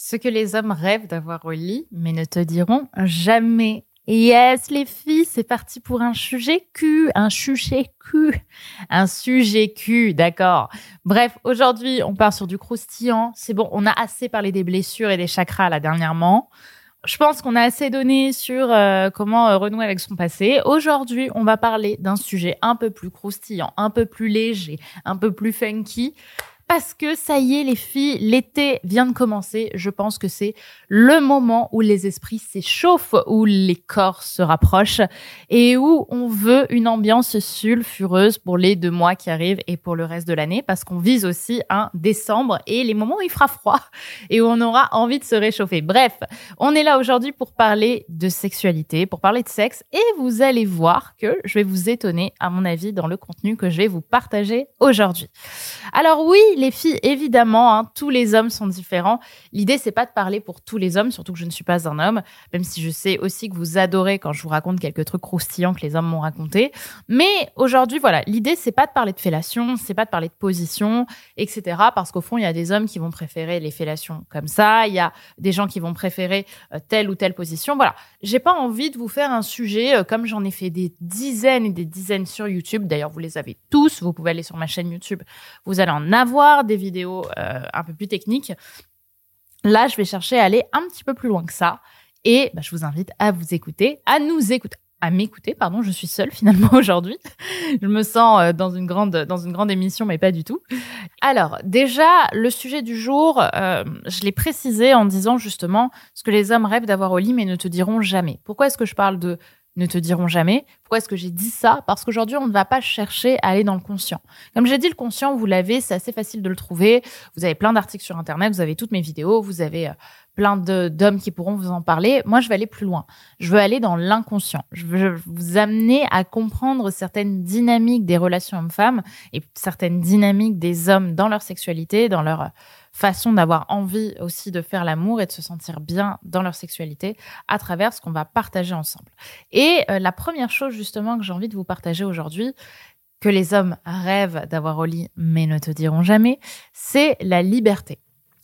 Ce que les hommes rêvent d'avoir au lit, mais ne te diront jamais. Yes, les filles, c'est parti pour un sujet cul, un sujet cul, un sujet cul, d'accord. Bref, aujourd'hui, on part sur du croustillant. C'est bon, on a assez parlé des blessures et des chakras là dernièrement. Je pense qu'on a assez donné sur euh, comment euh, renouer avec son passé. Aujourd'hui, on va parler d'un sujet un peu plus croustillant, un peu plus léger, un peu plus funky parce que ça y est, les filles, l'été vient de commencer. Je pense que c'est le moment où les esprits s'échauffent, où les corps se rapprochent et où on veut une ambiance sulfureuse pour les deux mois qui arrivent et pour le reste de l'année parce qu'on vise aussi un décembre et les moments où il fera froid et où on aura envie de se réchauffer. Bref, on est là aujourd'hui pour parler de sexualité, pour parler de sexe et vous allez voir que je vais vous étonner à mon avis dans le contenu que je vais vous partager aujourd'hui. Alors oui, les filles, évidemment, hein, tous les hommes sont différents. L'idée, c'est pas de parler pour tous les hommes, surtout que je ne suis pas un homme, même si je sais aussi que vous adorez quand je vous raconte quelques trucs croustillants que les hommes m'ont raconté. Mais aujourd'hui, voilà, l'idée, c'est pas de parler de fellation, c'est pas de parler de position, etc. Parce qu'au fond, il y a des hommes qui vont préférer les fellations comme ça, il y a des gens qui vont préférer euh, telle ou telle position. Voilà, j'ai pas envie de vous faire un sujet euh, comme j'en ai fait des dizaines et des dizaines sur YouTube. D'ailleurs, vous les avez tous. Vous pouvez aller sur ma chaîne YouTube, vous allez en avoir des vidéos euh, un peu plus techniques. Là, je vais chercher à aller un petit peu plus loin que ça. Et bah, je vous invite à vous écouter, à nous écouter, à m'écouter, pardon, je suis seule finalement aujourd'hui. je me sens euh, dans une grande dans une grande émission, mais pas du tout. Alors déjà, le sujet du jour, euh, je l'ai précisé en disant justement ce que les hommes rêvent d'avoir au lit, mais ne te diront jamais. Pourquoi est-ce que je parle de ne te diront jamais. Pourquoi est-ce que j'ai dit ça? Parce qu'aujourd'hui, on ne va pas chercher à aller dans le conscient. Comme j'ai dit, le conscient, vous l'avez, c'est assez facile de le trouver. Vous avez plein d'articles sur Internet, vous avez toutes mes vidéos, vous avez euh, plein d'hommes qui pourront vous en parler. Moi, je vais aller plus loin. Je veux aller dans l'inconscient. Je veux vous amener à comprendre certaines dynamiques des relations hommes-femmes et certaines dynamiques des hommes dans leur sexualité, dans leur façon d'avoir envie aussi de faire l'amour et de se sentir bien dans leur sexualité à travers ce qu'on va partager ensemble. Et euh, la première chose justement que j'ai envie de vous partager aujourd'hui, que les hommes rêvent d'avoir au lit mais ne te diront jamais, c'est la liberté.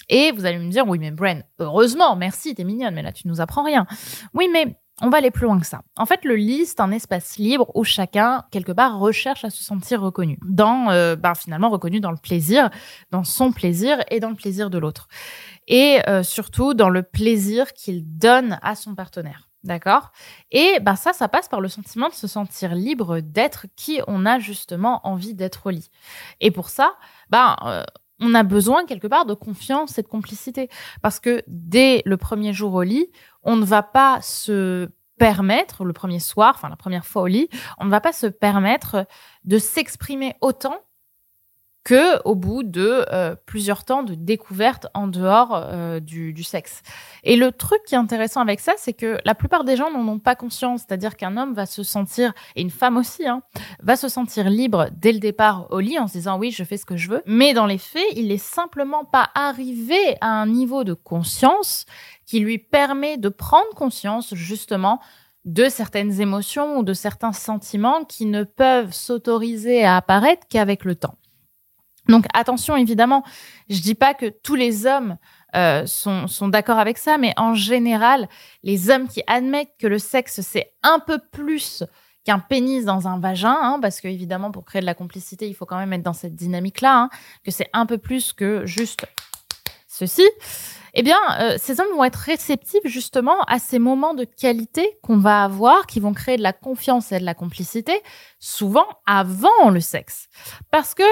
Et vous allez me dire, oui mais Bren, heureusement, merci, t'es mignonne, mais là tu nous apprends rien. Oui mais on va aller plus loin que ça. En fait, le lit, c'est un espace libre où chacun, quelque part, recherche à se sentir reconnu. Dans, euh, ben, finalement, reconnu dans le plaisir, dans son plaisir et dans le plaisir de l'autre. Et euh, surtout, dans le plaisir qu'il donne à son partenaire. D'accord? Et ben ça, ça passe par le sentiment de se sentir libre d'être qui on a justement envie d'être au lit. Et pour ça, ben, euh, on a besoin quelque part de confiance et de complicité. Parce que dès le premier jour au lit, on ne va pas se permettre, le premier soir, enfin la première fois au lit, on ne va pas se permettre de s'exprimer autant que au bout de euh, plusieurs temps de découverte en dehors euh, du, du, sexe. Et le truc qui est intéressant avec ça, c'est que la plupart des gens n'en ont pas conscience. C'est-à-dire qu'un homme va se sentir, et une femme aussi, hein, va se sentir libre dès le départ au lit en se disant oui, je fais ce que je veux. Mais dans les faits, il est simplement pas arrivé à un niveau de conscience qui lui permet de prendre conscience justement de certaines émotions ou de certains sentiments qui ne peuvent s'autoriser à apparaître qu'avec le temps. Donc attention, évidemment, je dis pas que tous les hommes euh, sont, sont d'accord avec ça, mais en général, les hommes qui admettent que le sexe c'est un peu plus qu'un pénis dans un vagin, hein, parce que évidemment pour créer de la complicité, il faut quand même être dans cette dynamique-là, hein, que c'est un peu plus que juste ceci eh bien, euh, ces hommes vont être réceptifs justement à ces moments de qualité qu'on va avoir, qui vont créer de la confiance et de la complicité, souvent avant le sexe. Parce que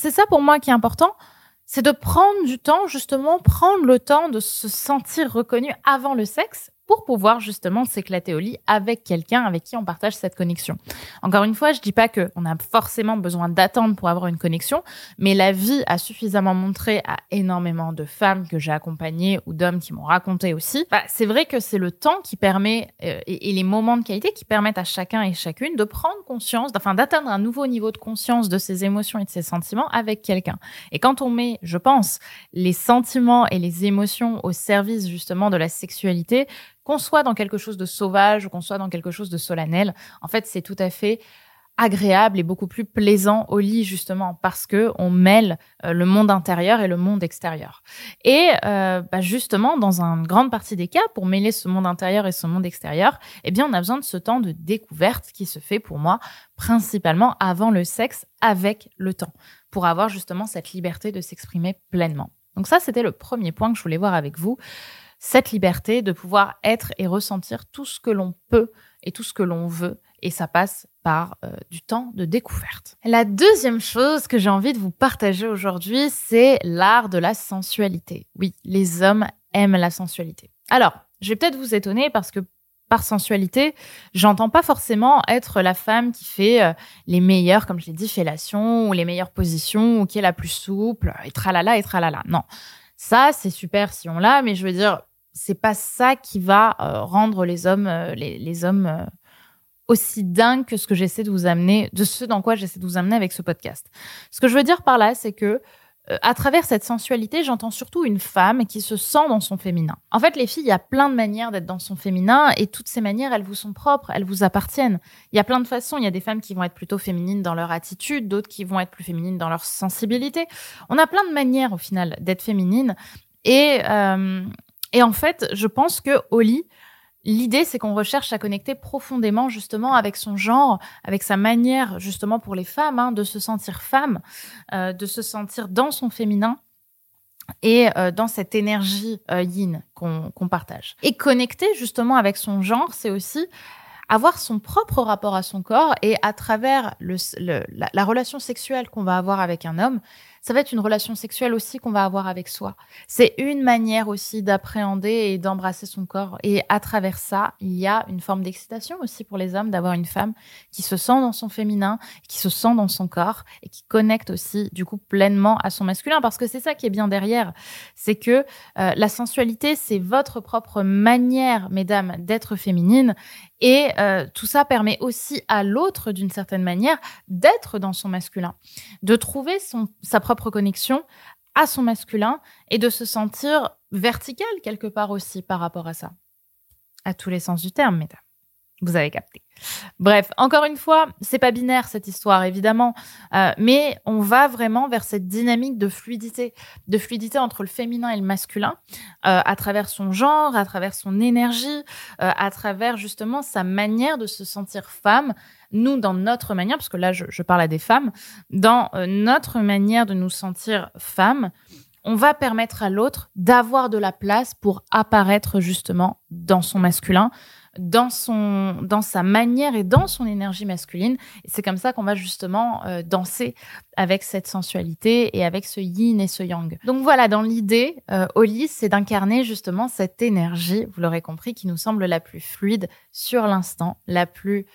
c'est ça pour moi qui est important, c'est de prendre du temps, justement, prendre le temps de se sentir reconnu avant le sexe pour pouvoir justement s'éclater au lit avec quelqu'un avec qui on partage cette connexion. Encore une fois, je dis pas que on a forcément besoin d'attendre pour avoir une connexion, mais la vie a suffisamment montré à énormément de femmes que j'ai accompagnées ou d'hommes qui m'ont raconté aussi. Bah, c'est vrai que c'est le temps qui permet euh, et, les moments de qualité qui permettent à chacun et chacune de prendre conscience, enfin d'atteindre un nouveau niveau de conscience de ses émotions et de ses sentiments avec quelqu'un. Et quand on met, je pense, les sentiments et les émotions au service justement de la sexualité, qu'on soit dans quelque chose de sauvage ou qu'on soit dans quelque chose de solennel, en fait, c'est tout à fait agréable et beaucoup plus plaisant au lit justement parce que on mêle euh, le monde intérieur et le monde extérieur. Et euh, bah, justement, dans une grande partie des cas, pour mêler ce monde intérieur et ce monde extérieur, eh bien, on a besoin de ce temps de découverte qui se fait pour moi principalement avant le sexe, avec le temps, pour avoir justement cette liberté de s'exprimer pleinement. Donc ça, c'était le premier point que je voulais voir avec vous, cette liberté de pouvoir être et ressentir tout ce que l'on peut et tout ce que l'on veut et ça passe par euh, du temps de découverte. La deuxième chose que j'ai envie de vous partager aujourd'hui, c'est l'art de la sensualité. Oui, les hommes aiment la sensualité. Alors, je vais peut-être vous étonner parce que par sensualité, j'entends pas forcément être la femme qui fait euh, les meilleures, comme je l'ai dit, fellations ou les meilleures positions ou qui est la plus souple et tralala et tralala. Non, ça c'est super si on l'a, mais je veux dire, c'est pas ça qui va euh, rendre les hommes, les, hommes aussi dingue que ce que j'essaie de vous amener, de ce dans quoi j'essaie de vous amener avec ce podcast. Ce que je veux dire par là, c'est que euh, à travers cette sensualité, j'entends surtout une femme qui se sent dans son féminin. En fait, les filles, il y a plein de manières d'être dans son féminin et toutes ces manières, elles vous sont propres, elles vous appartiennent. Il y a plein de façons. Il y a des femmes qui vont être plutôt féminines dans leur attitude, d'autres qui vont être plus féminines dans leur sensibilité. On a plein de manières au final d'être féminine et euh, et en fait, je pense que lit, L'idée, c'est qu'on recherche à connecter profondément justement avec son genre, avec sa manière justement pour les femmes hein, de se sentir femme, euh, de se sentir dans son féminin et euh, dans cette énergie euh, yin qu'on partage. Et connecter justement avec son genre, c'est aussi avoir son propre rapport à son corps et à travers le, la, la relation sexuelle qu'on va avoir avec un homme, ça va être une relation sexuelle aussi qu'on va avoir avec soi. C'est une manière aussi d'appréhender et d'embrasser son corps. Et à travers ça, il y a une forme d'excitation aussi pour les hommes d'avoir une femme qui se sent dans son féminin, qui se sent dans son corps et qui connecte aussi du coup pleinement à son masculin. Parce que c'est ça qui est bien derrière, c'est que euh, la sensualité, c'est votre propre manière, mesdames, d'être féminine. Et euh, tout ça permet aussi à l'autre, d'une certaine manière, d'être dans son masculin, de trouver son, sa propre propre connexion à son masculin et de se sentir vertical quelque part aussi par rapport à ça. À tous les sens du terme, mesdames. Vous avez capté. Bref, encore une fois, c'est pas binaire cette histoire évidemment, euh, mais on va vraiment vers cette dynamique de fluidité, de fluidité entre le féminin et le masculin, euh, à travers son genre, à travers son énergie, euh, à travers justement sa manière de se sentir femme. Nous, dans notre manière, parce que là je, parle à des femmes, dans notre manière de nous sentir femme, on va permettre à l'autre d'avoir de la place pour apparaître justement dans son masculin, dans son dans sa manière et dans son énergie masculine c'est comme ça qu'on va justement euh, danser avec cette sensualité et avec ce yin et ce yang. Donc voilà, dans l'idée euh, Oli, c'est d'incarner justement cette énergie, vous l'aurez compris qui nous semble la plus fluide sur l'instant, la plus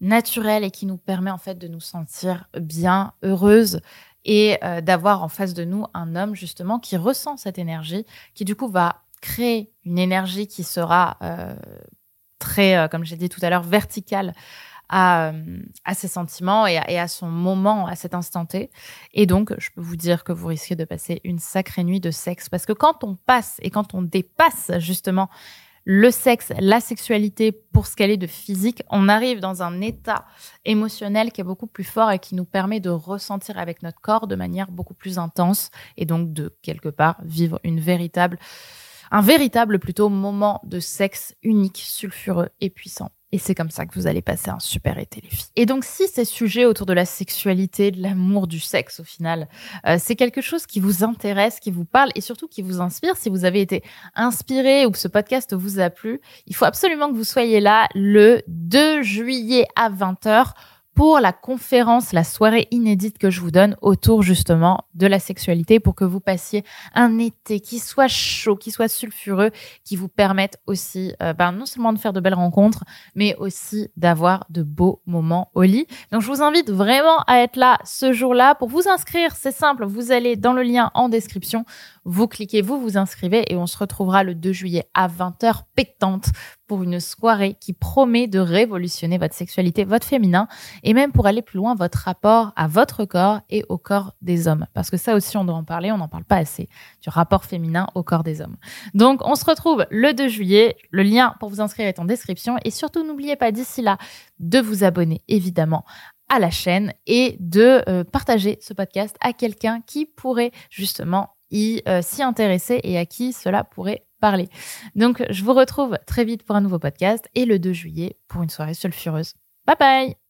naturelle et qui nous permet en fait de nous sentir bien, heureuse et euh, d'avoir en face de nous un homme justement qui ressent cette énergie, qui du coup va créer une énergie qui sera euh, très, euh, comme j'ai dit tout à l'heure, verticale à, à ses sentiments et à, et à, son moment, à cet instant T. Et donc, je peux vous dire que vous risquez de passer une sacrée nuit de sexe parce que quand on passe et quand on dépasse justement le sexe, la sexualité pour ce qu'elle est de physique, on arrive dans un état émotionnel qui est beaucoup plus fort et qui nous permet de ressentir avec notre corps de manière beaucoup plus intense et donc de quelque part vivre une véritable un véritable plutôt moment de sexe unique, sulfureux et puissant. Et c'est comme ça que vous allez passer un super été, les filles. Et donc, si ces sujets autour de la sexualité, de l'amour, du sexe, au final, euh, c'est quelque chose qui vous intéresse, qui vous parle et surtout qui vous inspire, si vous avez été inspiré ou que ce podcast vous a plu, il faut absolument que vous soyez là le 2 juillet à 20h pour la conférence, la soirée inédite que je vous donne autour justement de la sexualité pour que vous passiez un été qui soit chaud, qui soit sulfureux, qui vous permette aussi euh, ben, non seulement de faire de belles rencontres, mais aussi d'avoir de beaux moments au lit. Donc je vous invite vraiment à être là ce jour-là. Pour vous inscrire, c'est simple, vous allez dans le lien en description, vous cliquez, vous vous inscrivez et on se retrouvera le 2 juillet à 20h pétante pour une soirée qui promet de révolutionner votre sexualité, votre féminin, et même pour aller plus loin, votre rapport à votre corps et au corps des hommes. Parce que ça aussi, on doit en parler, on n'en parle pas assez, du rapport féminin au corps des hommes. Donc, on se retrouve le 2 juillet. Le lien pour vous inscrire est en description. Et surtout, n'oubliez pas d'ici là de vous abonner, évidemment, à la chaîne et de euh, partager ce podcast à quelqu'un qui pourrait justement y euh, s'y intéresser et à qui cela pourrait parler. Donc, je vous retrouve très vite pour un nouveau podcast et le 2 juillet pour une soirée sulfureuse. Bye bye